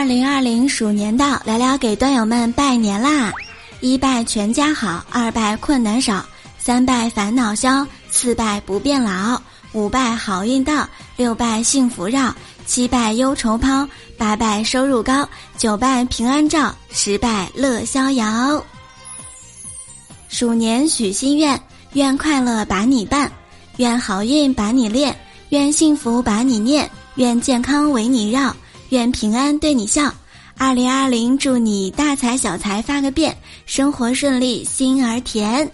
二零二零鼠年到，聊聊给段友们拜年啦！一拜全家好，二拜困难少，三拜烦恼消，四拜不变老，五拜好运到，六拜幸福绕，七拜忧愁抛，八拜收入高，九拜平安照，十拜乐逍遥。鼠年许心愿，愿快乐把你伴，愿好运把你练，愿幸福把你念，愿健康为你绕。愿平安对你笑。二零二零，祝你大财小财发个遍，生活顺利，心儿甜。